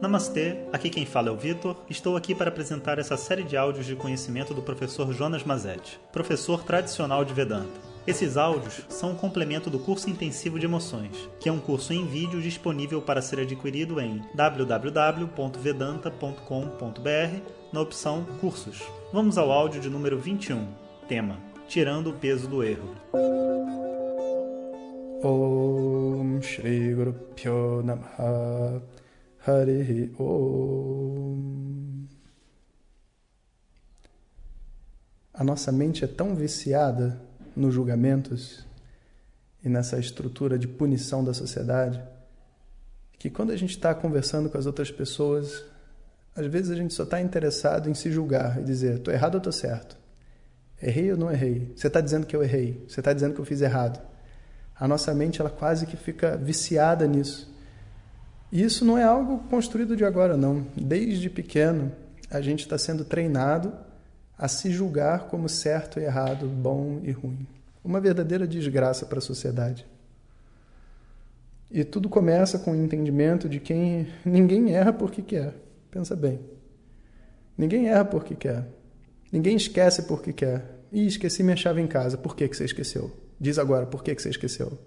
Namastê, aqui quem fala é o Vitor. Estou aqui para apresentar essa série de áudios de conhecimento do professor Jonas Mazetti, professor tradicional de Vedanta. Esses áudios são um complemento do curso intensivo de emoções, que é um curso em vídeo disponível para ser adquirido em www.vedanta.com.br na opção Cursos. Vamos ao áudio de número 21. Tema: Tirando o peso do erro. Om Shri Guru Pyo Namaha Harihi Om. A nossa mente é tão viciada nos julgamentos e nessa estrutura de punição da sociedade que quando a gente está conversando com as outras pessoas, às vezes a gente só está interessado em se julgar e dizer: estou errado ou estou certo? Errei ou não errei? Você está dizendo que eu errei? Você está dizendo que eu fiz errado? A nossa mente ela quase que fica viciada nisso. E isso não é algo construído de agora, não. Desde pequeno, a gente está sendo treinado a se julgar como certo e errado, bom e ruim. Uma verdadeira desgraça para a sociedade. E tudo começa com o entendimento de quem ninguém erra porque quer. Pensa bem. Ninguém erra porque quer. Ninguém esquece porque quer. Ih, esqueci minha chave em casa. Por que, que você esqueceu? Diz agora, por que, que você esqueceu?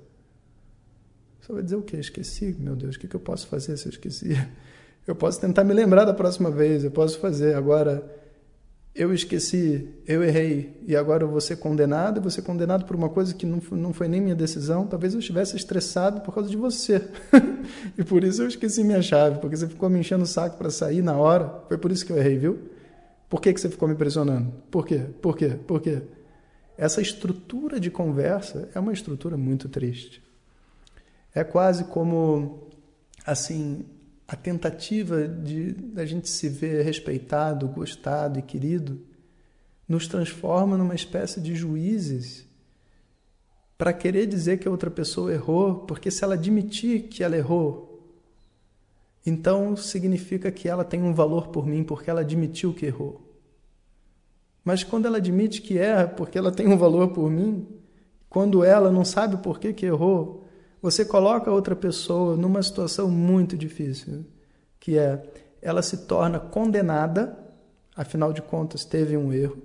Você vai dizer o quê? Esqueci? Meu Deus, o que, eu posso fazer se eu esqueci? Eu posso tentar me lembrar da próxima vez, eu posso fazer. Agora, eu esqueci, eu errei, e agora eu vou ser condenado, eu vou ser condenado por uma coisa que não não foi nem minha decisão. Talvez eu estivesse estressado por causa de você. e por isso eu esqueci minha chave, porque você ficou me enchendo o saco para sair na hora. Foi por isso que eu errei, viu? Por que, que você ficou me pressionando? Por quê? Por quê? Por quê? Essa estrutura de conversa é uma estrutura muito triste. É quase como, assim, a tentativa de a gente se ver respeitado, gostado e querido nos transforma numa espécie de juízes para querer dizer que a outra pessoa errou, porque se ela admitir que ela errou, então significa que ela tem um valor por mim porque ela admitiu que errou. Mas quando ela admite que erra porque ela tem um valor por mim, quando ela não sabe por que, que errou, você coloca outra pessoa numa situação muito difícil, que é ela se torna condenada, afinal de contas teve um erro,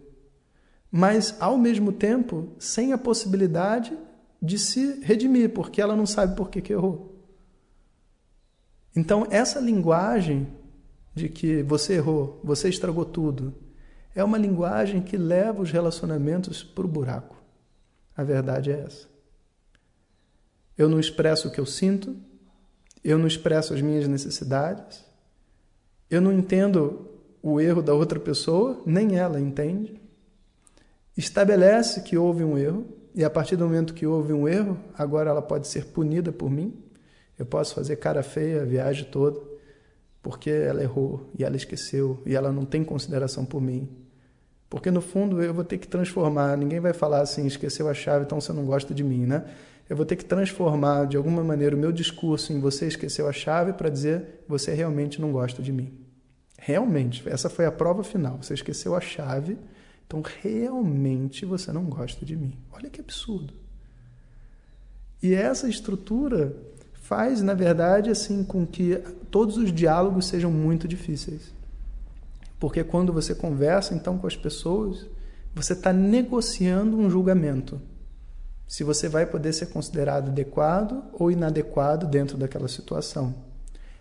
mas ao mesmo tempo sem a possibilidade de se redimir, porque ela não sabe por que, que errou. Então, essa linguagem de que você errou, você estragou tudo, é uma linguagem que leva os relacionamentos para o buraco. A verdade é essa. Eu não expresso o que eu sinto, eu não expresso as minhas necessidades, eu não entendo o erro da outra pessoa, nem ela entende. Estabelece que houve um erro, e a partir do momento que houve um erro, agora ela pode ser punida por mim. Eu posso fazer cara feia a viagem toda, porque ela errou e ela esqueceu e ela não tem consideração por mim. Porque no fundo eu vou ter que transformar, ninguém vai falar assim, esqueceu a chave, então você não gosta de mim, né? Eu vou ter que transformar de alguma maneira o meu discurso em você esqueceu a chave para dizer você realmente não gosta de mim. Realmente, essa foi a prova final. Você esqueceu a chave, então realmente você não gosta de mim. Olha que absurdo. E essa estrutura faz, na verdade, assim com que todos os diálogos sejam muito difíceis. Porque quando você conversa então com as pessoas, você está negociando um julgamento se você vai poder ser considerado adequado ou inadequado dentro daquela situação.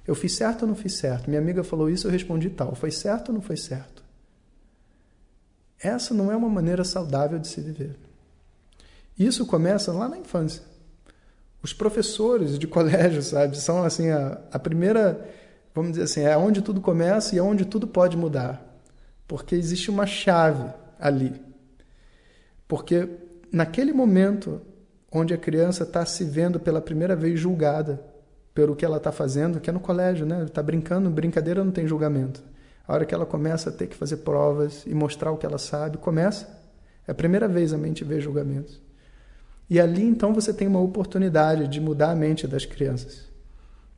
Eu fiz certo ou não fiz certo? Minha amiga falou isso, eu respondi tal. Foi certo ou não foi certo? Essa não é uma maneira saudável de se viver. Isso começa lá na infância. Os professores de colégio, sabe, são assim a, a primeira, vamos dizer assim, é onde tudo começa e é onde tudo pode mudar. Porque existe uma chave ali. Porque naquele momento onde a criança está se vendo pela primeira vez julgada pelo que ela está fazendo, que é no colégio, né? Está brincando, brincadeira não tem julgamento. A hora que ela começa a ter que fazer provas e mostrar o que ela sabe, começa. É a primeira vez a mente vê julgamentos. E ali então você tem uma oportunidade de mudar a mente das crianças.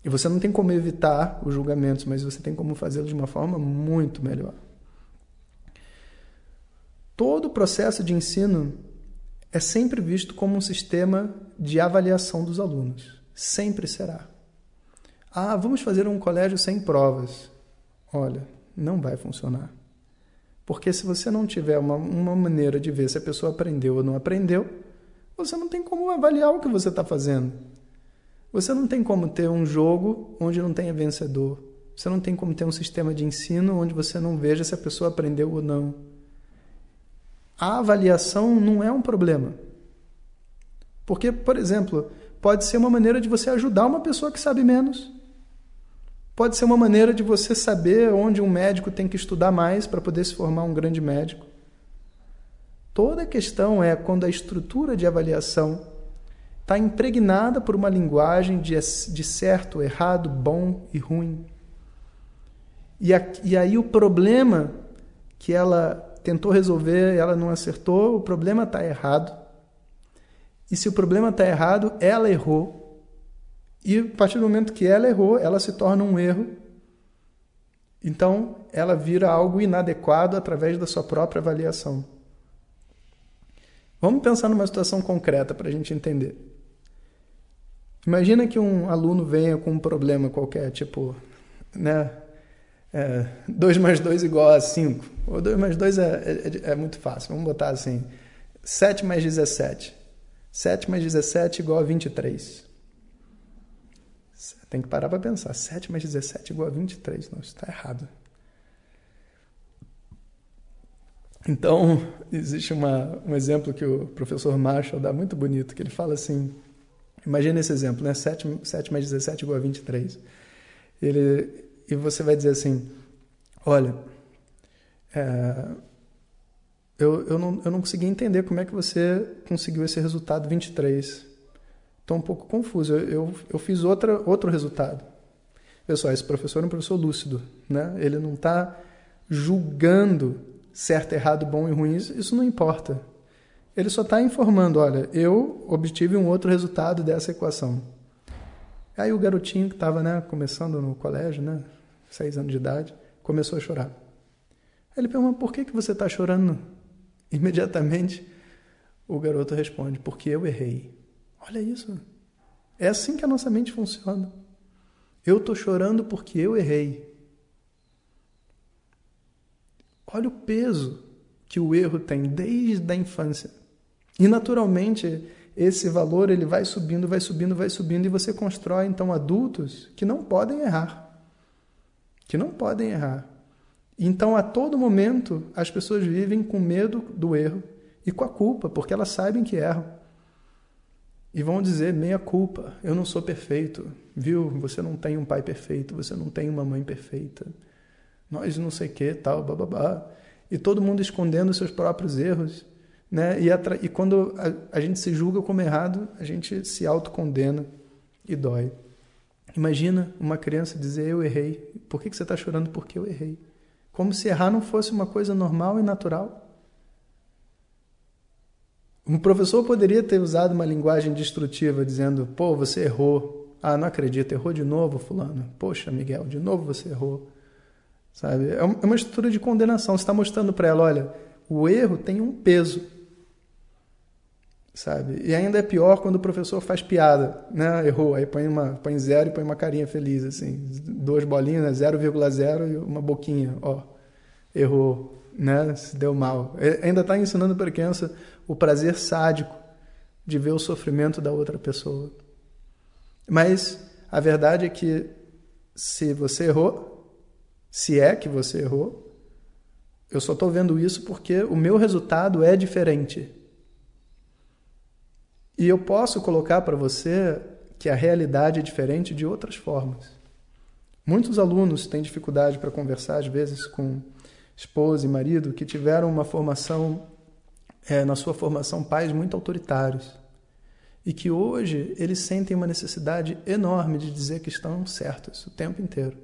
E você não tem como evitar os julgamentos, mas você tem como fazê-los de uma forma muito melhor. Todo o processo de ensino é sempre visto como um sistema de avaliação dos alunos. Sempre será. Ah, vamos fazer um colégio sem provas. Olha, não vai funcionar. Porque se você não tiver uma, uma maneira de ver se a pessoa aprendeu ou não aprendeu, você não tem como avaliar o que você está fazendo. Você não tem como ter um jogo onde não tenha vencedor. Você não tem como ter um sistema de ensino onde você não veja se a pessoa aprendeu ou não. A avaliação não é um problema. Porque, por exemplo, pode ser uma maneira de você ajudar uma pessoa que sabe menos. Pode ser uma maneira de você saber onde um médico tem que estudar mais para poder se formar um grande médico. Toda a questão é quando a estrutura de avaliação está impregnada por uma linguagem de, de certo, errado, bom e ruim. E, a, e aí o problema que ela tentou resolver, ela não acertou, o problema está errado. E se o problema está errado, ela errou. E a partir do momento que ela errou, ela se torna um erro. Então, ela vira algo inadequado através da sua própria avaliação. Vamos pensar numa situação concreta para a gente entender. Imagina que um aluno venha com um problema qualquer, tipo, né? É, 2 mais 2 igual a 5. Ou 2 mais 2 é, é, é, muito fácil. Vamos botar assim: 7 mais 17. 7 mais 17 igual a 23. Tem que parar para pensar. 7 mais 17 igual a 23. Não, isso está errado. Então, existe uma, um exemplo que o professor Marshall dá muito bonito, que ele fala assim, imagina esse exemplo, né? 7, 7 mais 17 igual a 23. Ele, e você vai dizer assim, olha, é, eu, eu, não, eu não consegui entender como é que você conseguiu esse resultado 23. Estou um pouco confuso. Eu, eu, eu, fiz outra, outro resultado. Pessoal, esse professor é um professor lúcido. Né? Ele não está julgando certo, errado, bom e ruim. Isso não importa. Ele só está informando: olha, eu obtive um outro resultado dessa equação. Aí o garotinho que estava né, começando no colégio, né, seis anos de idade, começou a chorar. Ele perguntou: por que, que você está chorando? Imediatamente o garoto responde: porque eu errei. Olha isso. É assim que a nossa mente funciona. Eu estou chorando porque eu errei. Olha o peso que o erro tem desde a infância. E naturalmente esse valor ele vai subindo, vai subindo, vai subindo e você constrói então adultos que não podem errar. Que não podem errar. Então a todo momento as pessoas vivem com medo do erro e com a culpa, porque elas sabem que erram. E vão dizer meia culpa, eu não sou perfeito, viu? Você não tem um pai perfeito, você não tem uma mãe perfeita. Nós não sei que, tal, bababá. E todo mundo escondendo seus próprios erros, né? E, e quando a, a gente se julga como errado, a gente se autocondena e dói. Imagina uma criança dizer eu errei. Por que, que você está chorando? Porque eu errei. Como se errar não fosse uma coisa normal e natural. Um professor poderia ter usado uma linguagem destrutiva, dizendo: pô, você errou. Ah, não acredito, errou de novo, Fulano. Poxa, Miguel, de novo você errou. Sabe? É, é uma estrutura de condenação. Você está mostrando para ela: olha, o erro tem um peso. Sabe? E ainda é pior quando o professor faz piada, né? Errou, aí põe, uma, põe zero e põe uma carinha feliz, assim. Duas bolinhas, né? 0,0 e uma boquinha, ó. Errou, né? Se deu mal. Ainda está ensinando para a criança o prazer sádico de ver o sofrimento da outra pessoa. Mas a verdade é que se você errou, se é que você errou, eu só estou vendo isso porque o meu resultado é diferente. E eu posso colocar para você que a realidade é diferente de outras formas. Muitos alunos têm dificuldade para conversar, às vezes, com esposa e marido que tiveram uma formação é, na sua formação pais muito autoritários e que hoje eles sentem uma necessidade enorme de dizer que estão certos o tempo inteiro.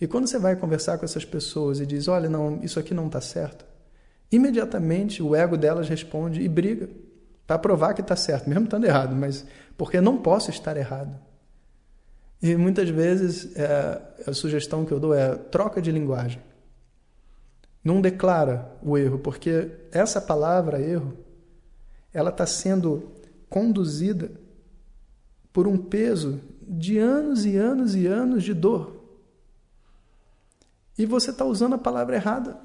E quando você vai conversar com essas pessoas e diz, olha, não, isso aqui não está certo, imediatamente o ego delas responde e briga para provar que está certo, mesmo estando errado, mas porque não posso estar errado. E muitas vezes é, a sugestão que eu dou é troca de linguagem não declara o erro, porque essa palavra erro, ela está sendo conduzida por um peso de anos e anos e anos de dor. E você está usando a palavra errada.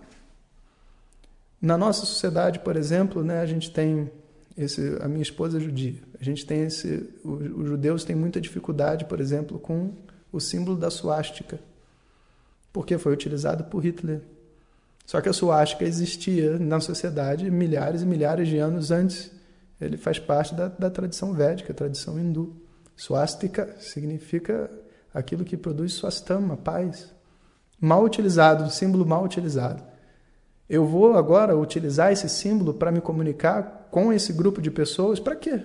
Na nossa sociedade, por exemplo, né, a gente tem esse, a minha esposa é judia. A gente tem esse, os judeus têm muita dificuldade, por exemplo, com o símbolo da suástica, porque foi utilizado por Hitler. Só que a suástica existia na sociedade milhares e milhares de anos antes. Ele faz parte da, da tradição védica, tradição hindu. Suástica significa aquilo que produz swastama, paz. Mal utilizado, símbolo mal utilizado. Eu vou agora utilizar esse símbolo para me comunicar com esse grupo de pessoas, para quê?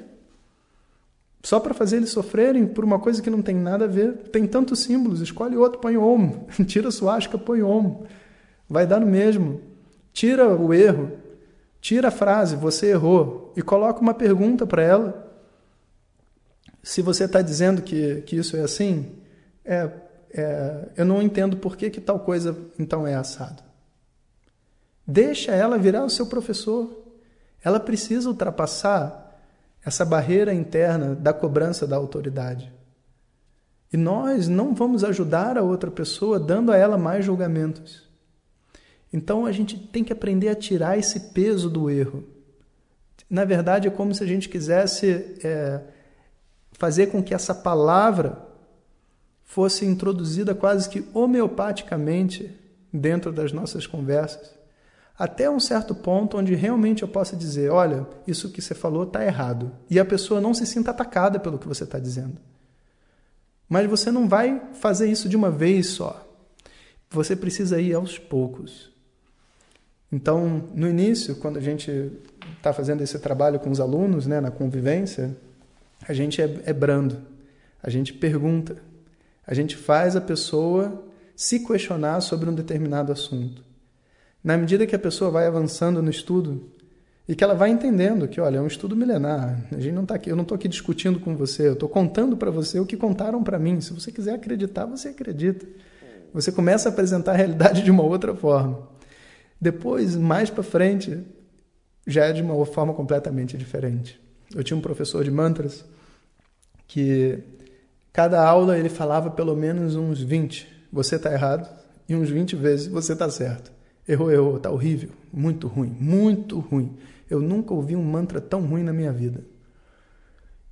Só para fazer eles sofrerem por uma coisa que não tem nada a ver. Tem tantos símbolos, escolhe outro, põe om. Tira suástica, põe om. Vai dar no mesmo. Tira o erro, tira a frase, você errou, e coloca uma pergunta para ela. Se você está dizendo que, que isso é assim, é, é, eu não entendo por que, que tal coisa então é assado. Deixa ela virar o seu professor. Ela precisa ultrapassar essa barreira interna da cobrança da autoridade. E nós não vamos ajudar a outra pessoa dando a ela mais julgamentos. Então a gente tem que aprender a tirar esse peso do erro. Na verdade, é como se a gente quisesse é, fazer com que essa palavra fosse introduzida quase que homeopaticamente dentro das nossas conversas até um certo ponto onde realmente eu possa dizer: olha, isso que você falou está errado. E a pessoa não se sinta atacada pelo que você está dizendo. Mas você não vai fazer isso de uma vez só. Você precisa ir aos poucos. Então, no início, quando a gente está fazendo esse trabalho com os alunos, né, na convivência, a gente é, é brando, a gente pergunta, a gente faz a pessoa se questionar sobre um determinado assunto. Na medida que a pessoa vai avançando no estudo e que ela vai entendendo que, olha, é um estudo milenar. A gente não tá aqui, eu não estou aqui discutindo com você, eu estou contando para você o que contaram para mim. Se você quiser acreditar, você acredita. Você começa a apresentar a realidade de uma outra forma. Depois, mais para frente, já é de uma forma completamente diferente. Eu tinha um professor de mantras que cada aula ele falava pelo menos uns 20, você está errado, e uns 20 vezes você está certo. Errou, errou, tá horrível, muito ruim, muito ruim. Eu nunca ouvi um mantra tão ruim na minha vida.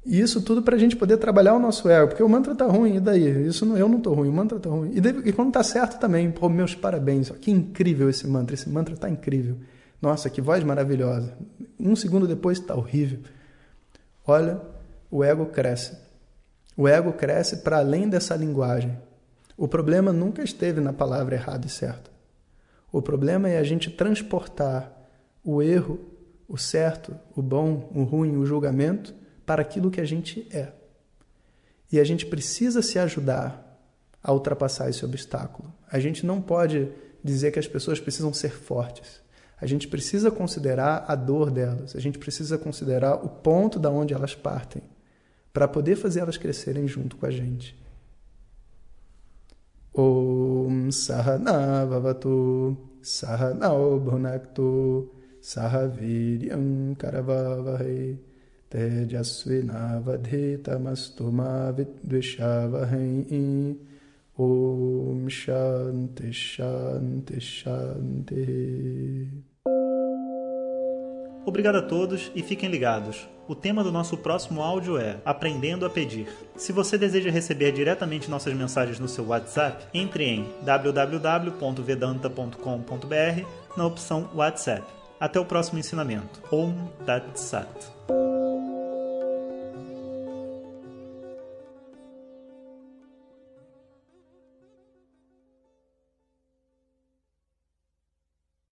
E isso tudo para a gente poder trabalhar o nosso ego, porque o mantra tá ruim, e daí? Isso não, eu não tô ruim, o mantra tá ruim. E, daí, e quando tá certo também, pô, meus parabéns, que incrível esse mantra, esse mantra tá incrível. Nossa, que voz maravilhosa. Um segundo depois tá horrível. Olha, o ego cresce. O ego cresce para além dessa linguagem. O problema nunca esteve na palavra errada e certa. O problema é a gente transportar o erro, o certo, o bom, o ruim, o julgamento para aquilo que a gente é. E a gente precisa se ajudar a ultrapassar esse obstáculo. A gente não pode dizer que as pessoas precisam ser fortes. A gente precisa considerar a dor delas, a gente precisa considerar o ponto da onde elas partem, para poder fazer elas crescerem junto com a gente. सह नवतु सह नौ भुनक्तु, सह वीर्यं करवावहै। तेजस्विनावधीतमस्तु मा विद्विषावहै। ॐ शान्ति शान्ति, शान्तिः। Obrigado a todos e fiquem ligados. O tema do nosso próximo áudio é Aprendendo a Pedir. Se você deseja receber diretamente nossas mensagens no seu WhatsApp, entre em www.vedanta.com.br na opção WhatsApp. Até o próximo ensinamento. Om Tat Sat.